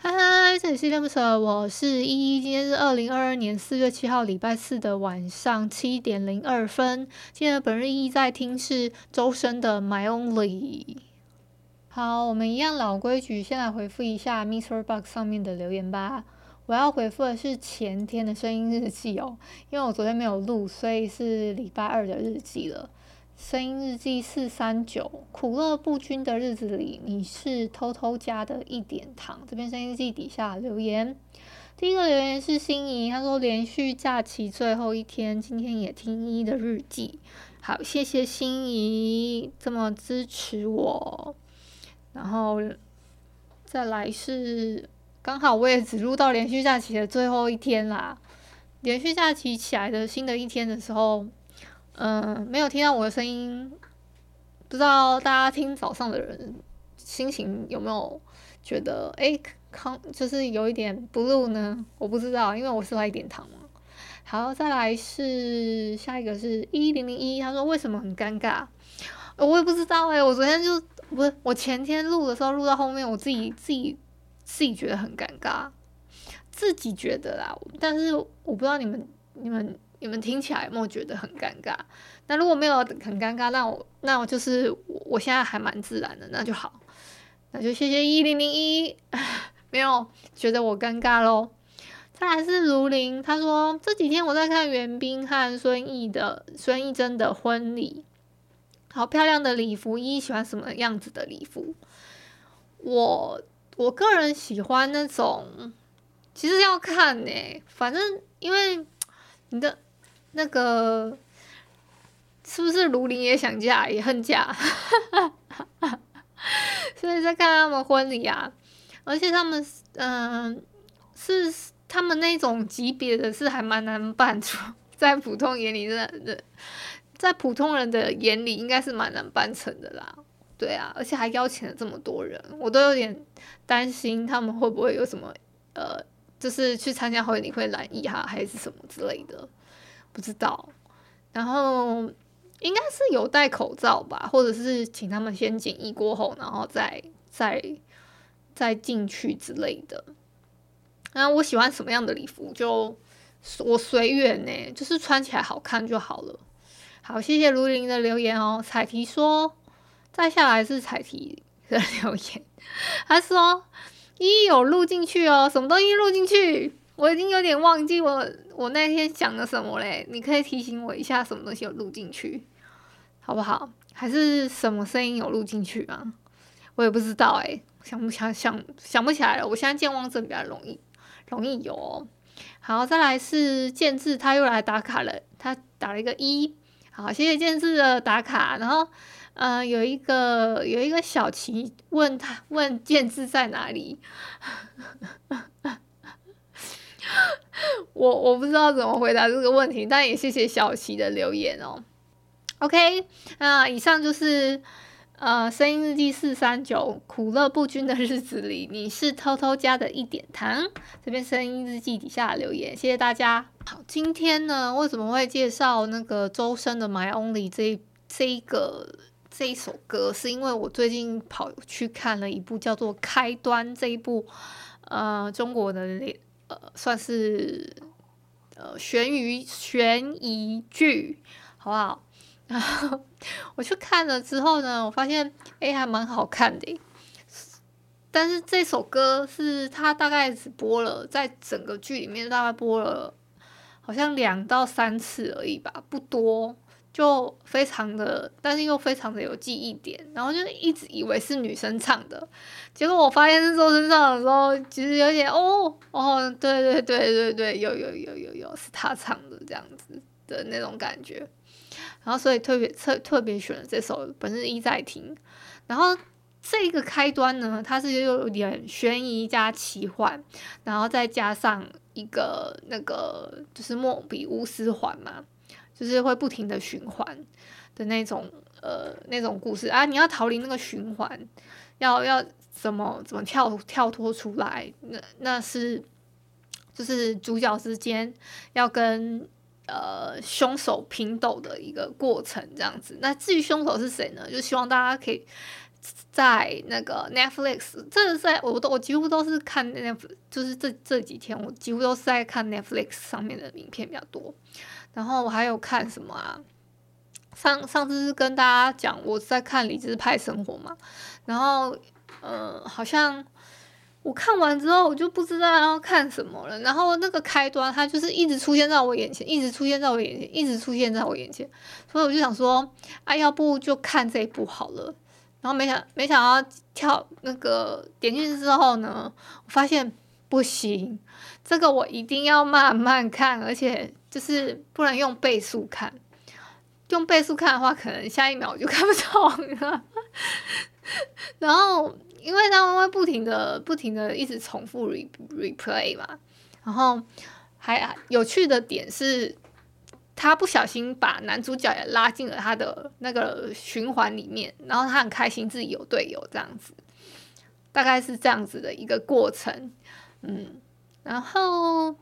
嗨嗨，这里是依依恋不舍，我是依依。今天是二零二二年四月七号礼拜四的晚上七点零二分。今天本日依依在听是周深的《My Only》。好，我们一样老规矩，先来回复一下 MixerBox 上面的留言吧。我要回复的是前天的声音日记哦，因为我昨天没有录，所以是礼拜二的日记了。声音日记四三九，苦乐不均的日子里，你是偷偷加的一点糖。这边声音日记底下留言，第一个留言是心仪，他说连续假期最后一天，今天也听依依的日记。好，谢谢心仪这么支持我。然后再来是刚好我也只录到连续假期的最后一天啦。连续假期起来的新的一天的时候。嗯，没有听到我的声音，不知道大家听早上的人心情有没有觉得哎，康就是有一点 blue 呢？我不知道，因为我是来点糖嘛。好，再来是下一个是一零零一，他说为什么很尴尬？我也不知道哎，我昨天就不是我前天录的时候录到后面，我自己自己自己觉得很尴尬，自己觉得啦，但是我不知道你们你们。你们听起来有没有觉得很尴尬？那如果没有很尴尬，那我那我就是我我现在还蛮自然的，那就好。那就谢谢一零零一，没有觉得我尴尬喽。再来是如林，他说这几天我在看袁冰和孙艺的孙艺珍的婚礼，好漂亮的礼服，依依喜欢什么样子的礼服？我我个人喜欢那种，其实要看呢、反正因为你的。那个是不是卢林也想嫁也恨嫁？所以在看他们婚礼啊，而且他们嗯、是他们那种级别的，是还蛮难办出，在普通眼里的的，在普通人的眼里应该是蛮难办成的啦。对啊，而且还邀请了这么多人，我都有点担心他们会不会有什么呃，就是去参加婚礼会染疫哈，还是什么之类的。不知道，然后应该是有戴口罩吧，或者是请他们先检疫过后，然后再再再进去之类的。那我喜欢什么样的礼服，就我随缘呢，就是穿起来好看就好了。好，谢谢卢林的留言哦。彩提说，再下来是彩提的留言，他说依依有录进去哦，什么东西录进去？我已经有点忘记我我那天讲了什么嘞，你可以提醒我一下，什么东西有录进去，好不好？还是什么声音有录进去啊？我也不知道哎，想不想想想不起来了。我现在健忘症比较容易容易有哦。好，再来是建智，他又来打卡了，他打了一个一。好，谢谢建智的打卡。然后，嗯、呃，有一个有一个小琪问他问建智在哪里。我我不知道怎么回答这个问题，但也谢谢小琪的留言哦。OK，那以上就是呃声音日记四三九苦乐不均的日子里，你是偷偷加的一点糖。这边声音日记底下留言，谢谢大家。好，今天呢为什么会介绍那个周深的《My Only》这这一个这一首歌？是因为我最近跑去看了一部叫做《开端》这一部呃中国的。呃，算是呃悬疑悬疑剧，好不好？然后我去看了之后呢，我发现哎，还蛮好看的。但是这首歌是他大概只播了，在整个剧里面大概播了好像两到三次而已吧，不多。就非常的，但是又非常的有记忆点，然后就一直以为是女生唱的，结果我发现是周深唱的时候，其实有点哦哦，对对对对对，有有有有有是他唱的这样子的那种感觉，然后所以特别特特别选了这首《本日一在听》，然后这个开端呢，它是又有点悬疑加奇幻，然后再加上一个那个就是莫比乌斯环嘛。就是会不停的循环的那种呃那种故事啊，你要逃离那个循环，要要怎么怎么跳跳脱出来？那那是就是主角之间要跟呃凶手拼斗的一个过程，这样子。那至于凶手是谁呢？就希望大家可以在那个 Netflix，这是在我都我几乎都是看 Netflix，就是这这几天我几乎都是在看 Netflix 上面的影片比较多。然后我还有看什么啊？上上次是跟大家讲我在看《理智派生活》嘛，然后呃，好像我看完之后我就不知道要看什么了。然后那个开端它就是一直出现在我眼前，一直出现在我眼前，一直出现在我眼前，所以我就想说，啊，要不就看这一部好了。然后没想没想到跳那个点进去之后呢，我发现不行，这个我一定要慢慢看，而且。就是不能用倍速看，用倍速看的话，可能下一秒我就看不懂了。然后，因为他们会不停的、不停的一直重复 re replay 嘛。然后还有趣的点是，他不小心把男主角也拉进了他的那个循环里面，然后他很开心自己有队友这样子，大概是这样子的一个过程。嗯，然后。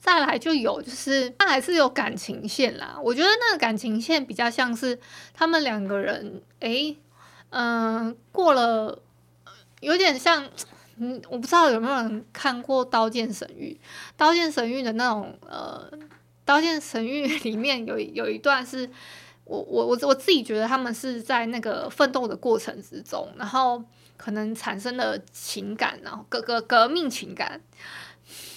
再来就有，就是他还是有感情线啦。我觉得那个感情线比较像是他们两个人，诶，嗯、过了，有点像，嗯，我不知道有没有人看过《刀剑神域》。《刀剑神域》的那种，呃，《刀剑神域》里面有有一段是，我我我我自己觉得他们是在那个奋斗的过程之中，然后可能产生了情感，然后革革革命情感，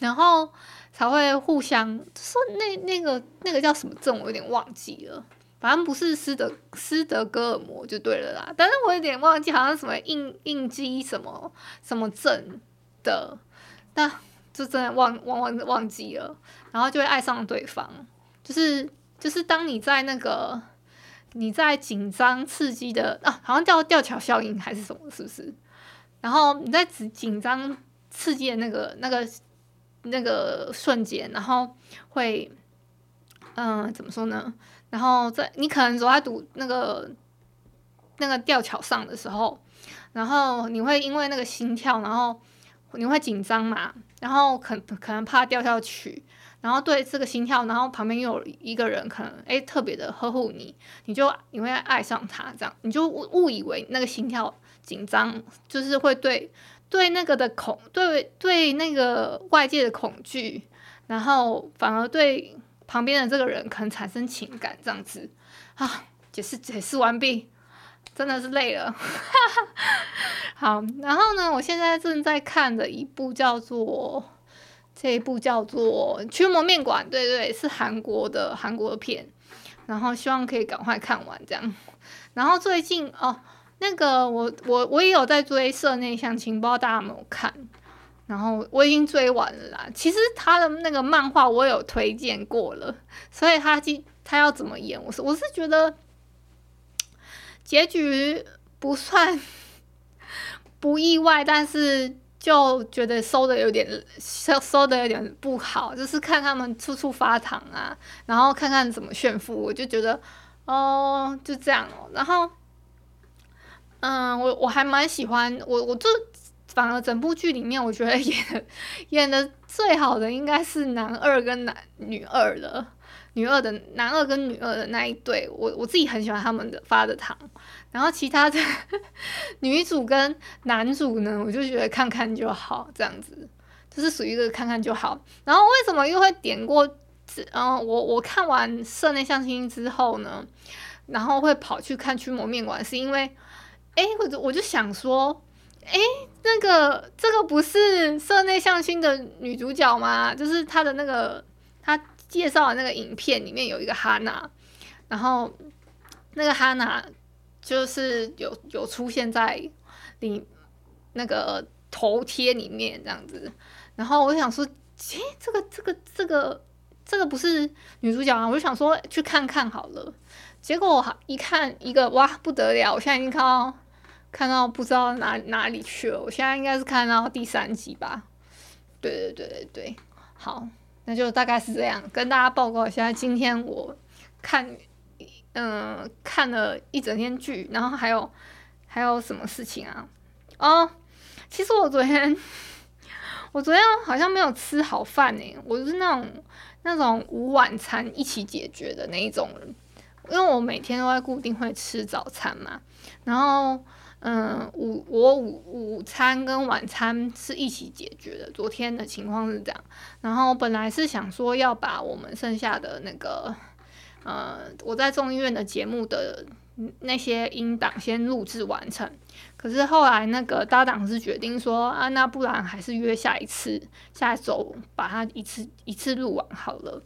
然后。才会互相说那那个那个叫什么症，我有点忘记了。反正不是斯德斯德哥尔摩就对了啦。但是我有点忘记，好像什么应应激什么什么症的，那就真的忘忘忘忘记了。然后就会爱上对方，就是就是当你在那个你在紧张刺激的啊，好像叫吊桥效应还是什么，是不是？然后你在紧紧张刺激的那个那个。那个瞬间，然后会，嗯、怎么说呢？然后在你可能走在堵那个那个吊桥上的时候，然后你会因为那个心跳，然后你会紧张嘛，然后可可能怕掉下去，然后对这个心跳，然后旁边又有一个人可能哎特别的呵护你，你就你会爱上他，这样你就误误以为那个心跳紧张就是会对。对那个的恐，对对那个外界的恐惧，然后反而对旁边的这个人可能产生情感，这样子啊，解释解释完毕，真的是累了。好，然后呢，我现在正在看的一部叫做这一部叫做《驱魔面馆》，对对，是韩国的韩国的片，然后希望可以赶快看完这样。然后最近哦。那个我我我也有在追社内相亲，不知道大家有没有看？然后我已经追完了啦。其实他的那个漫画我有推荐过了，所以他今他要怎么演，我是我是觉得结局不算不意外，但是就觉得收的有点收收的有点不好，就是看他们处处发糖啊，然后看看怎么炫富，我就觉得哦就这样哦，然后。嗯，我我还蛮喜欢我，我这反而整部剧里面，我觉得演演的最好的应该是男二跟男女二了女二的男二跟女二的那一对，我我自己很喜欢他们的发的糖，然后其他的 女主跟男主呢，我就觉得看看就好，这样子就是属于一个看看就好。然后为什么又会点过？嗯，我我看完社内相亲之后呢，然后会跑去看驱魔面馆，是因为。哎，我就我就想说，哎，那个这个不是社内相亲的女主角吗？就是她的那个，她介绍的那个影片里面有一个哈娜，然后那个哈娜就是有有出现在里那个头贴里面这样子，然后我想说，诶，这个这个这个这个不是女主角啊，我就想说去看看好了。结果我一看一个哇不得了，我现在已经看到看到不知道哪哪里去了，我现在应该是看到第三集吧。对对对对对，好，那就大概是这样，跟大家报告一下。今天我看，嗯、看了一整天剧，然后还有还有什么事情啊？哦，其实我昨天 我昨天好像没有吃好饭呢，我是那种那种午晚餐一起解决的那一种人，因为我每天都会固定会吃早餐嘛，然后。嗯，午我午午餐跟晚餐是一起解决的。昨天的情况是这样，然后本来是想说要把我们剩下的那个，呃，我在众议院的节目的那些音档先录制完成。可是后来那个搭档是决定说啊，那不然还是约下一次，下一周把它一次一次录完好了。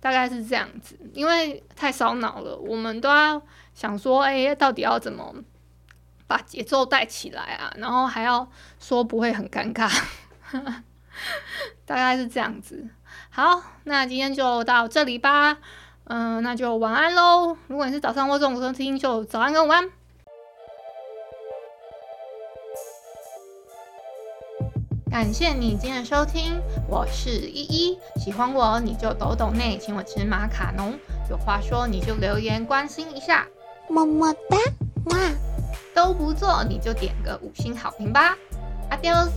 大概是这样子，因为太烧脑了，我们都要想说，哎、到底要怎么？把节奏带起来啊，然后还要说不会很尴尬，大概是这样子。好，那今天就到这里吧。嗯、那就晚安喽。如果你是早上或中午收听，就早安跟午安。感谢你今天的收听，我是依依。喜欢我你就抖抖内，请我吃马卡龙。有话说你就留言关心一下，么么哒，哇！都不做，你就点个五星好评吧，Adios。